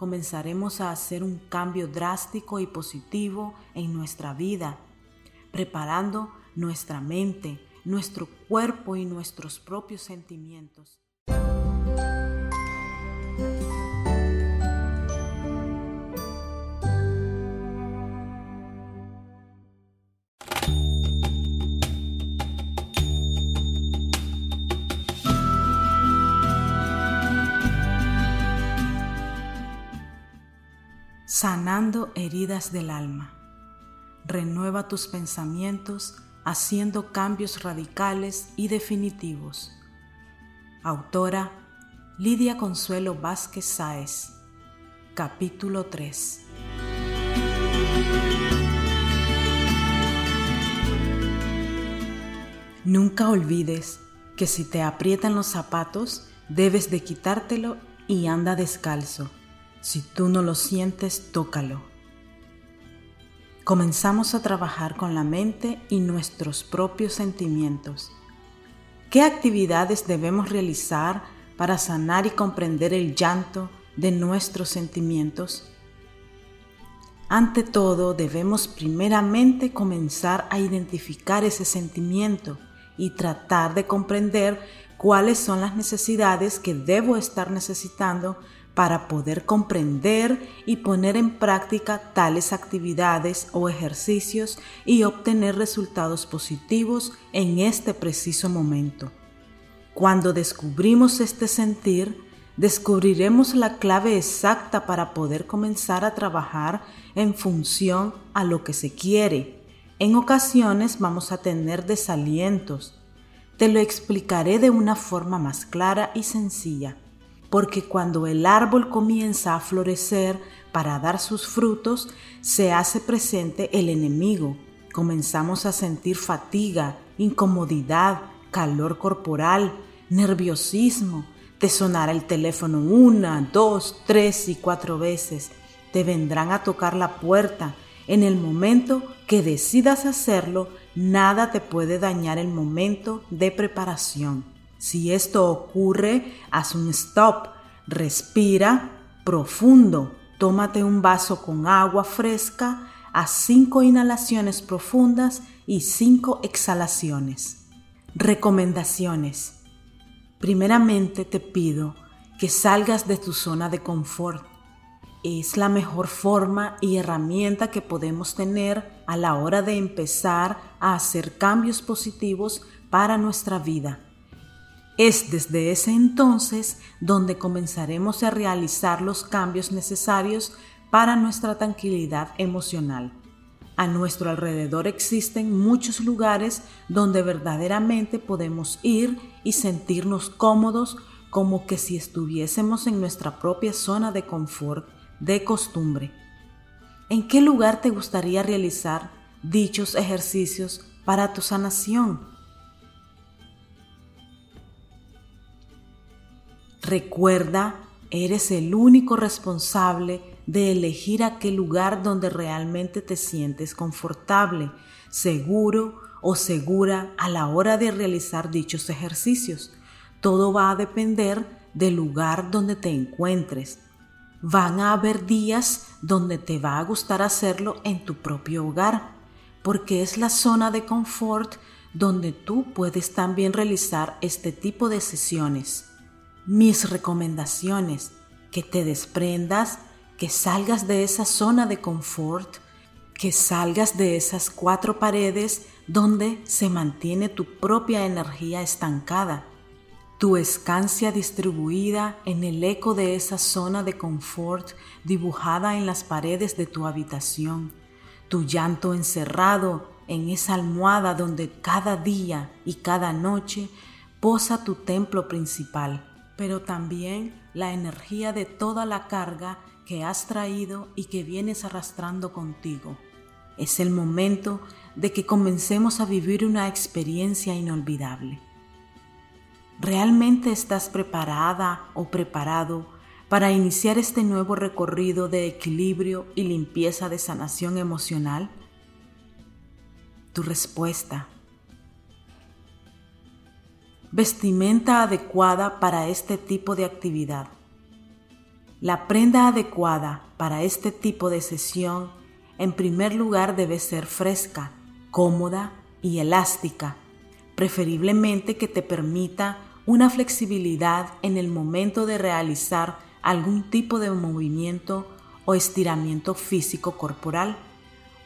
comenzaremos a hacer un cambio drástico y positivo en nuestra vida, preparando nuestra mente, nuestro cuerpo y nuestros propios sentimientos. Sanando heridas del alma. Renueva tus pensamientos haciendo cambios radicales y definitivos. Autora Lidia Consuelo Vázquez Sáez. Capítulo 3. Nunca olvides que si te aprietan los zapatos, debes de quitártelo y anda descalzo. Si tú no lo sientes, tócalo. Comenzamos a trabajar con la mente y nuestros propios sentimientos. ¿Qué actividades debemos realizar para sanar y comprender el llanto de nuestros sentimientos? Ante todo, debemos primeramente comenzar a identificar ese sentimiento y tratar de comprender cuáles son las necesidades que debo estar necesitando para poder comprender y poner en práctica tales actividades o ejercicios y obtener resultados positivos en este preciso momento. Cuando descubrimos este sentir, descubriremos la clave exacta para poder comenzar a trabajar en función a lo que se quiere. En ocasiones vamos a tener desalientos. Te lo explicaré de una forma más clara y sencilla porque cuando el árbol comienza a florecer para dar sus frutos, se hace presente el enemigo. Comenzamos a sentir fatiga, incomodidad, calor corporal, nerviosismo. Te sonará el teléfono una, dos, tres y cuatro veces. Te vendrán a tocar la puerta. En el momento que decidas hacerlo, nada te puede dañar el momento de preparación. Si esto ocurre, haz un stop, respira profundo, tómate un vaso con agua fresca, haz cinco inhalaciones profundas y cinco exhalaciones. Recomendaciones. Primeramente te pido que salgas de tu zona de confort. Es la mejor forma y herramienta que podemos tener a la hora de empezar a hacer cambios positivos para nuestra vida. Es desde ese entonces donde comenzaremos a realizar los cambios necesarios para nuestra tranquilidad emocional. A nuestro alrededor existen muchos lugares donde verdaderamente podemos ir y sentirnos cómodos como que si estuviésemos en nuestra propia zona de confort, de costumbre. ¿En qué lugar te gustaría realizar dichos ejercicios para tu sanación? Recuerda, eres el único responsable de elegir aquel lugar donde realmente te sientes confortable, seguro o segura a la hora de realizar dichos ejercicios. Todo va a depender del lugar donde te encuentres. Van a haber días donde te va a gustar hacerlo en tu propio hogar, porque es la zona de confort donde tú puedes también realizar este tipo de sesiones mis recomendaciones, que te desprendas, que salgas de esa zona de confort, que salgas de esas cuatro paredes donde se mantiene tu propia energía estancada, tu escancia distribuida en el eco de esa zona de confort dibujada en las paredes de tu habitación, tu llanto encerrado en esa almohada donde cada día y cada noche posa tu templo principal pero también la energía de toda la carga que has traído y que vienes arrastrando contigo. Es el momento de que comencemos a vivir una experiencia inolvidable. ¿Realmente estás preparada o preparado para iniciar este nuevo recorrido de equilibrio y limpieza de sanación emocional? Tu respuesta vestimenta adecuada para este tipo de actividad. La prenda adecuada para este tipo de sesión en primer lugar debe ser fresca, cómoda y elástica, preferiblemente que te permita una flexibilidad en el momento de realizar algún tipo de movimiento o estiramiento físico corporal.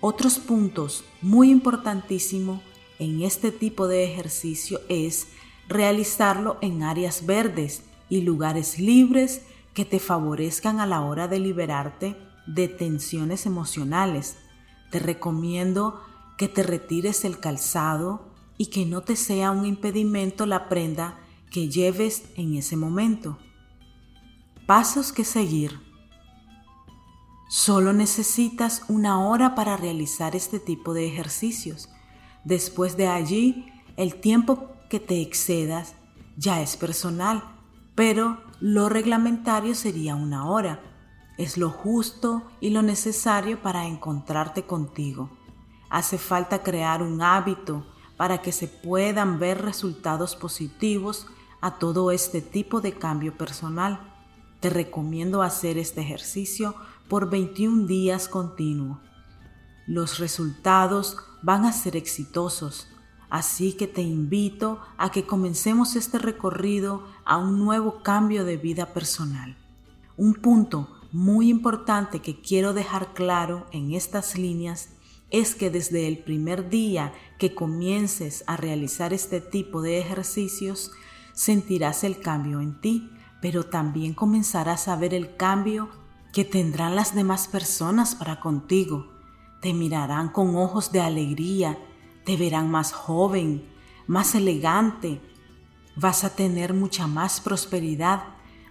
Otros puntos muy importantísimos en este tipo de ejercicio es realizarlo en áreas verdes y lugares libres que te favorezcan a la hora de liberarte de tensiones emocionales. Te recomiendo que te retires el calzado y que no te sea un impedimento la prenda que lleves en ese momento. Pasos que seguir. Solo necesitas una hora para realizar este tipo de ejercicios. Después de allí, el tiempo que te excedas ya es personal, pero lo reglamentario sería una hora. Es lo justo y lo necesario para encontrarte contigo. Hace falta crear un hábito para que se puedan ver resultados positivos a todo este tipo de cambio personal. Te recomiendo hacer este ejercicio por 21 días continuo. Los resultados van a ser exitosos, así que te invito a que comencemos este recorrido a un nuevo cambio de vida personal. Un punto muy importante que quiero dejar claro en estas líneas es que desde el primer día que comiences a realizar este tipo de ejercicios, sentirás el cambio en ti, pero también comenzarás a ver el cambio que tendrán las demás personas para contigo. Te mirarán con ojos de alegría, te verán más joven, más elegante, vas a tener mucha más prosperidad.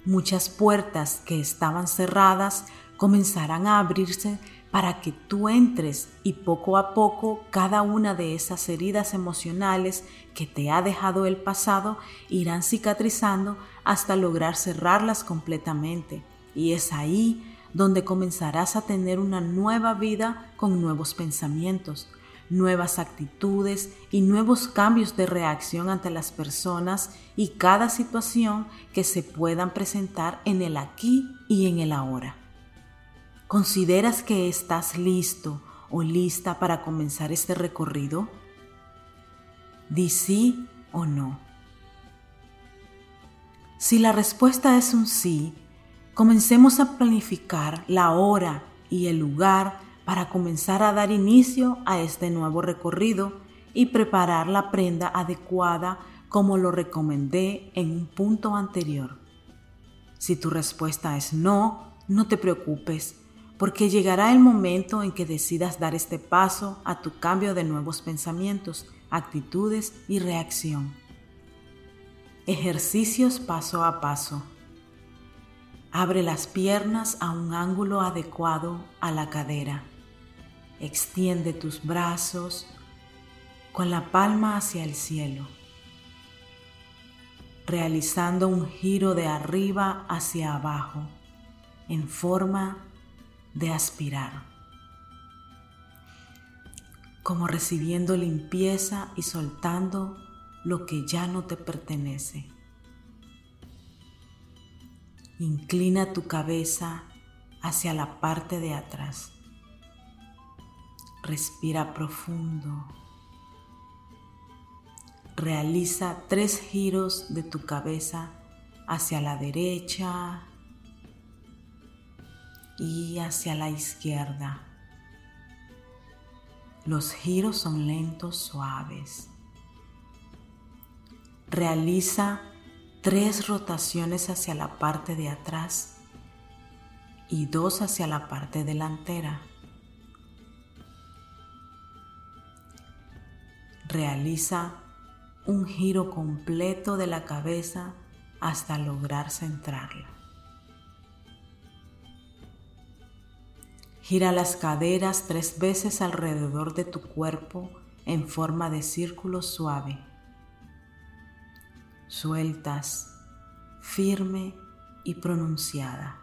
Muchas puertas que estaban cerradas comenzarán a abrirse para que tú entres y poco a poco cada una de esas heridas emocionales que te ha dejado el pasado irán cicatrizando hasta lograr cerrarlas completamente. Y es ahí donde comenzarás a tener una nueva vida con nuevos pensamientos, nuevas actitudes y nuevos cambios de reacción ante las personas y cada situación que se puedan presentar en el aquí y en el ahora. ¿Consideras que estás listo o lista para comenzar este recorrido? Di sí o no. Si la respuesta es un sí, comencemos a planificar la hora y el lugar para comenzar a dar inicio a este nuevo recorrido y preparar la prenda adecuada como lo recomendé en un punto anterior. Si tu respuesta es no, no te preocupes, porque llegará el momento en que decidas dar este paso a tu cambio de nuevos pensamientos, actitudes y reacción. Ejercicios paso a paso. Abre las piernas a un ángulo adecuado a la cadera. Extiende tus brazos con la palma hacia el cielo, realizando un giro de arriba hacia abajo en forma de aspirar, como recibiendo limpieza y soltando lo que ya no te pertenece. Inclina tu cabeza hacia la parte de atrás. Respira profundo. Realiza tres giros de tu cabeza hacia la derecha y hacia la izquierda. Los giros son lentos, suaves. Realiza tres rotaciones hacia la parte de atrás y dos hacia la parte delantera. Realiza un giro completo de la cabeza hasta lograr centrarla. Gira las caderas tres veces alrededor de tu cuerpo en forma de círculo suave. Sueltas, firme y pronunciada.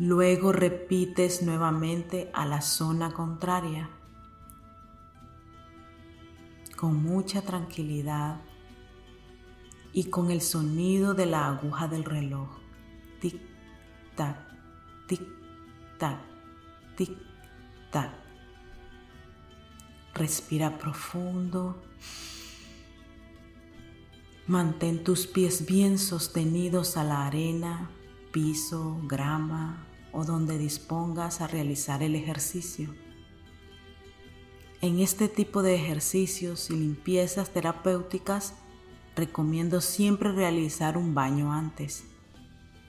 Luego repites nuevamente a la zona contraria con mucha tranquilidad y con el sonido de la aguja del reloj. Tic, tac, tic, tac, tic, tac. Respira profundo. Mantén tus pies bien sostenidos a la arena, piso, grama o donde dispongas a realizar el ejercicio. En este tipo de ejercicios y limpiezas terapéuticas recomiendo siempre realizar un baño antes.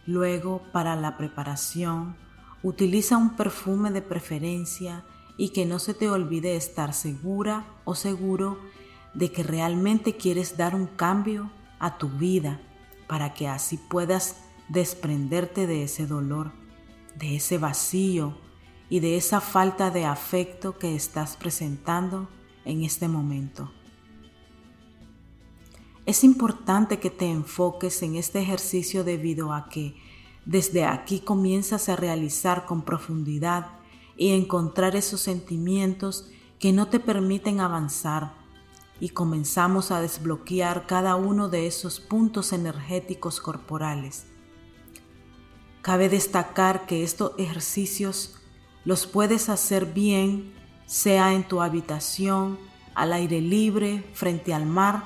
Luego, para la preparación, utiliza un perfume de preferencia y que no se te olvide estar segura o seguro de que realmente quieres dar un cambio a tu vida para que así puedas desprenderte de ese dolor, de ese vacío y de esa falta de afecto que estás presentando en este momento. Es importante que te enfoques en este ejercicio debido a que desde aquí comienzas a realizar con profundidad y encontrar esos sentimientos que no te permiten avanzar y comenzamos a desbloquear cada uno de esos puntos energéticos corporales. Cabe destacar que estos ejercicios los puedes hacer bien, sea en tu habitación, al aire libre, frente al mar,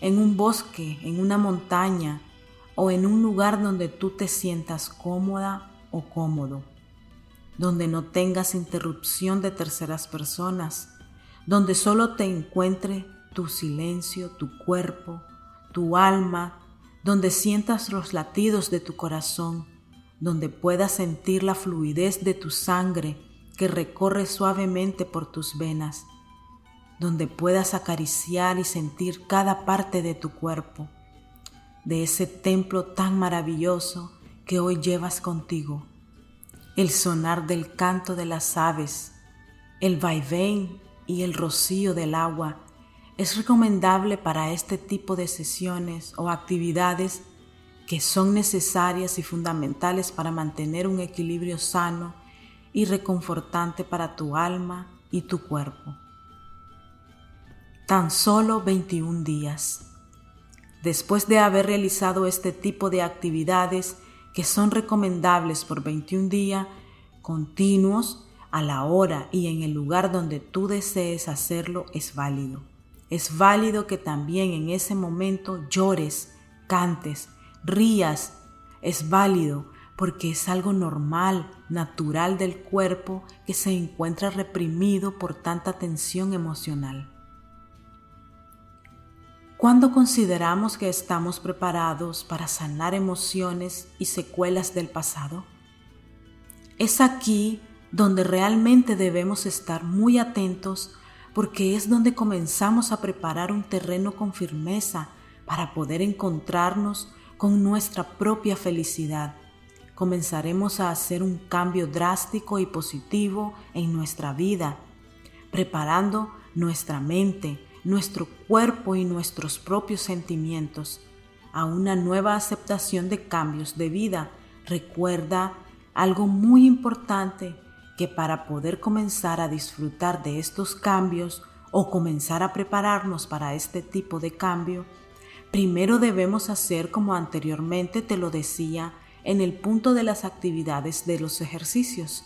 en un bosque, en una montaña o en un lugar donde tú te sientas cómoda o cómodo, donde no tengas interrupción de terceras personas, donde solo te encuentre tu silencio, tu cuerpo, tu alma, donde sientas los latidos de tu corazón donde puedas sentir la fluidez de tu sangre que recorre suavemente por tus venas, donde puedas acariciar y sentir cada parte de tu cuerpo, de ese templo tan maravilloso que hoy llevas contigo, el sonar del canto de las aves, el vaivén y el rocío del agua. Es recomendable para este tipo de sesiones o actividades que son necesarias y fundamentales para mantener un equilibrio sano y reconfortante para tu alma y tu cuerpo. Tan solo 21 días. Después de haber realizado este tipo de actividades que son recomendables por 21 días continuos, a la hora y en el lugar donde tú desees hacerlo, es válido. Es válido que también en ese momento llores, cantes, rías, es válido porque es algo normal, natural del cuerpo que se encuentra reprimido por tanta tensión emocional. ¿Cuándo consideramos que estamos preparados para sanar emociones y secuelas del pasado? Es aquí donde realmente debemos estar muy atentos porque es donde comenzamos a preparar un terreno con firmeza para poder encontrarnos con nuestra propia felicidad, comenzaremos a hacer un cambio drástico y positivo en nuestra vida, preparando nuestra mente, nuestro cuerpo y nuestros propios sentimientos a una nueva aceptación de cambios de vida. Recuerda algo muy importante que para poder comenzar a disfrutar de estos cambios o comenzar a prepararnos para este tipo de cambio, Primero debemos hacer como anteriormente te lo decía en el punto de las actividades de los ejercicios.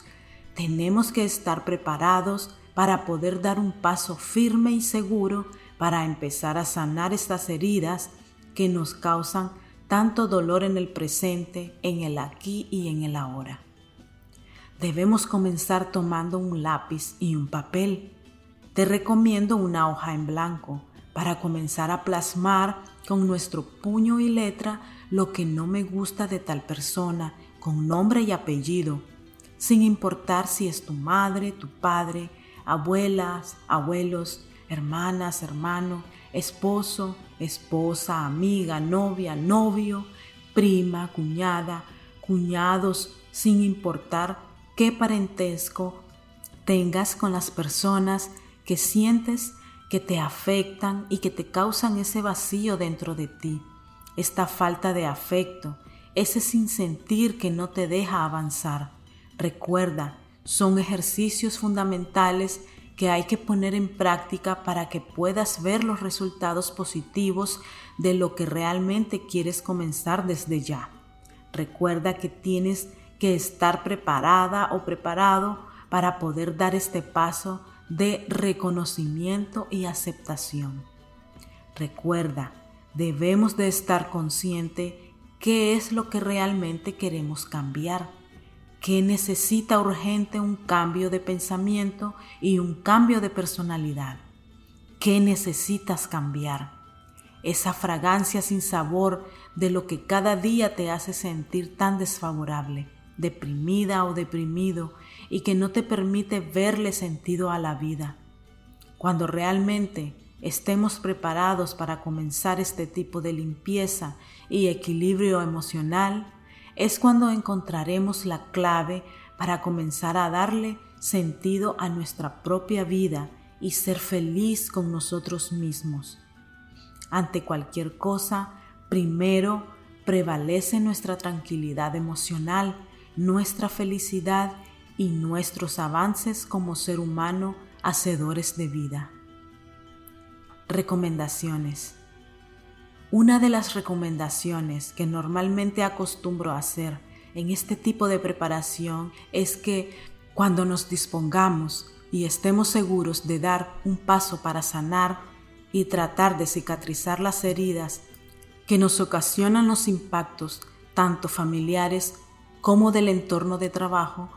Tenemos que estar preparados para poder dar un paso firme y seguro para empezar a sanar estas heridas que nos causan tanto dolor en el presente, en el aquí y en el ahora. Debemos comenzar tomando un lápiz y un papel. Te recomiendo una hoja en blanco para comenzar a plasmar con nuestro puño y letra lo que no me gusta de tal persona, con nombre y apellido, sin importar si es tu madre, tu padre, abuelas, abuelos, hermanas, hermano, esposo, esposa, amiga, novia, novio, prima, cuñada, cuñados, sin importar qué parentesco tengas con las personas que sientes que te afectan y que te causan ese vacío dentro de ti, esta falta de afecto, ese sentir que no te deja avanzar. Recuerda, son ejercicios fundamentales que hay que poner en práctica para que puedas ver los resultados positivos de lo que realmente quieres comenzar desde ya. Recuerda que tienes que estar preparada o preparado para poder dar este paso de reconocimiento y aceptación. Recuerda, debemos de estar consciente qué es lo que realmente queremos cambiar, que necesita urgente un cambio de pensamiento y un cambio de personalidad. ¿Qué necesitas cambiar? Esa fragancia sin sabor de lo que cada día te hace sentir tan desfavorable, deprimida o deprimido y que no te permite verle sentido a la vida. Cuando realmente estemos preparados para comenzar este tipo de limpieza y equilibrio emocional, es cuando encontraremos la clave para comenzar a darle sentido a nuestra propia vida y ser feliz con nosotros mismos. Ante cualquier cosa, primero prevalece nuestra tranquilidad emocional, nuestra felicidad y nuestros avances como ser humano hacedores de vida. Recomendaciones. Una de las recomendaciones que normalmente acostumbro a hacer en este tipo de preparación es que cuando nos dispongamos y estemos seguros de dar un paso para sanar y tratar de cicatrizar las heridas que nos ocasionan los impactos tanto familiares como del entorno de trabajo,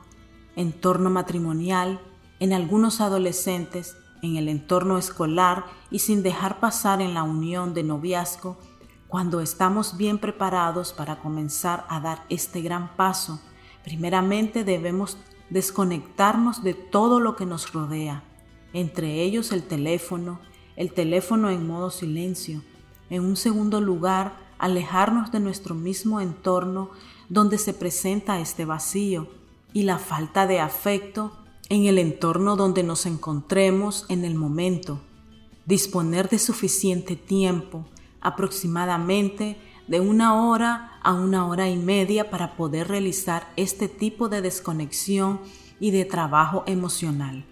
entorno matrimonial, en algunos adolescentes en el entorno escolar y sin dejar pasar en la unión de noviazgo, cuando estamos bien preparados para comenzar a dar este gran paso, primeramente debemos desconectarnos de todo lo que nos rodea, entre ellos el teléfono, el teléfono en modo silencio. En un segundo lugar, alejarnos de nuestro mismo entorno donde se presenta este vacío y la falta de afecto en el entorno donde nos encontremos en el momento, disponer de suficiente tiempo, aproximadamente de una hora a una hora y media para poder realizar este tipo de desconexión y de trabajo emocional.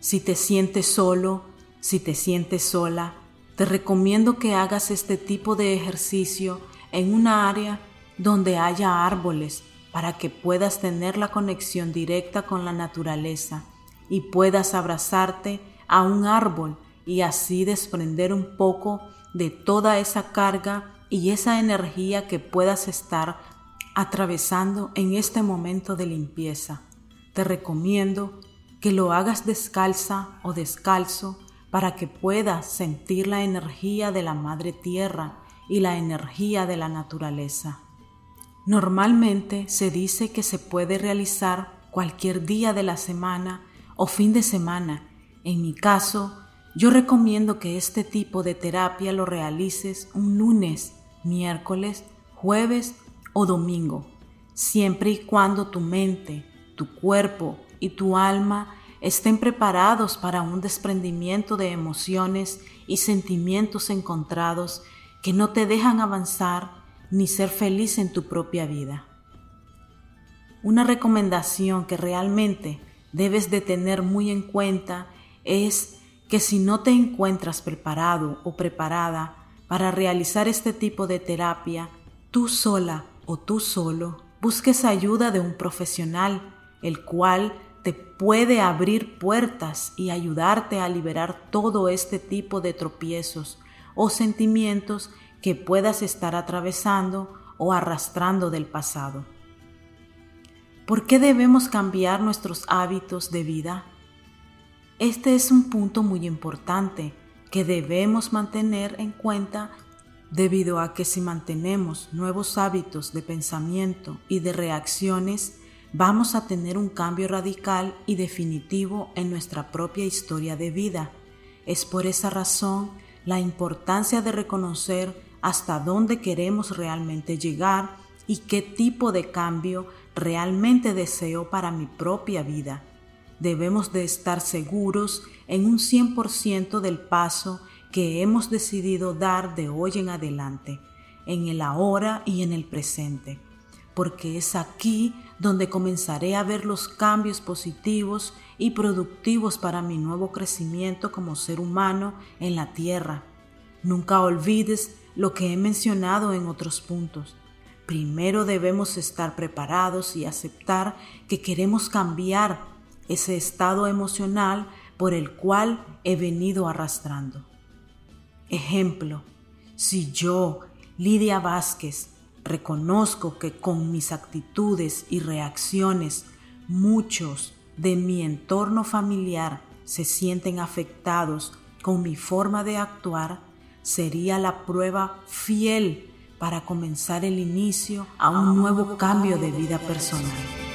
Si te sientes solo, si te sientes sola, te recomiendo que hagas este tipo de ejercicio en una área donde haya árboles para que puedas tener la conexión directa con la naturaleza y puedas abrazarte a un árbol y así desprender un poco de toda esa carga y esa energía que puedas estar atravesando en este momento de limpieza. Te recomiendo que lo hagas descalza o descalzo para que puedas sentir la energía de la Madre Tierra y la energía de la naturaleza. Normalmente se dice que se puede realizar cualquier día de la semana o fin de semana. En mi caso, yo recomiendo que este tipo de terapia lo realices un lunes, miércoles, jueves o domingo, siempre y cuando tu mente, tu cuerpo y tu alma estén preparados para un desprendimiento de emociones y sentimientos encontrados que no te dejan avanzar ni ser feliz en tu propia vida. Una recomendación que realmente debes de tener muy en cuenta es que si no te encuentras preparado o preparada para realizar este tipo de terapia, tú sola o tú solo, busques ayuda de un profesional, el cual te puede abrir puertas y ayudarte a liberar todo este tipo de tropiezos o sentimientos que puedas estar atravesando o arrastrando del pasado. ¿Por qué debemos cambiar nuestros hábitos de vida? Este es un punto muy importante que debemos mantener en cuenta debido a que si mantenemos nuevos hábitos de pensamiento y de reacciones, vamos a tener un cambio radical y definitivo en nuestra propia historia de vida. Es por esa razón la importancia de reconocer hasta dónde queremos realmente llegar y qué tipo de cambio realmente deseo para mi propia vida. Debemos de estar seguros en un 100% del paso que hemos decidido dar de hoy en adelante, en el ahora y en el presente. porque es aquí donde comenzaré a ver los cambios positivos y productivos para mi nuevo crecimiento como ser humano en la tierra. Nunca olvides lo que he mencionado en otros puntos. Primero debemos estar preparados y aceptar que queremos cambiar ese estado emocional por el cual he venido arrastrando. Ejemplo, si yo, Lidia Vázquez, reconozco que con mis actitudes y reacciones muchos de mi entorno familiar se sienten afectados con mi forma de actuar, sería la prueba fiel para comenzar el inicio a un nuevo cambio de vida personal.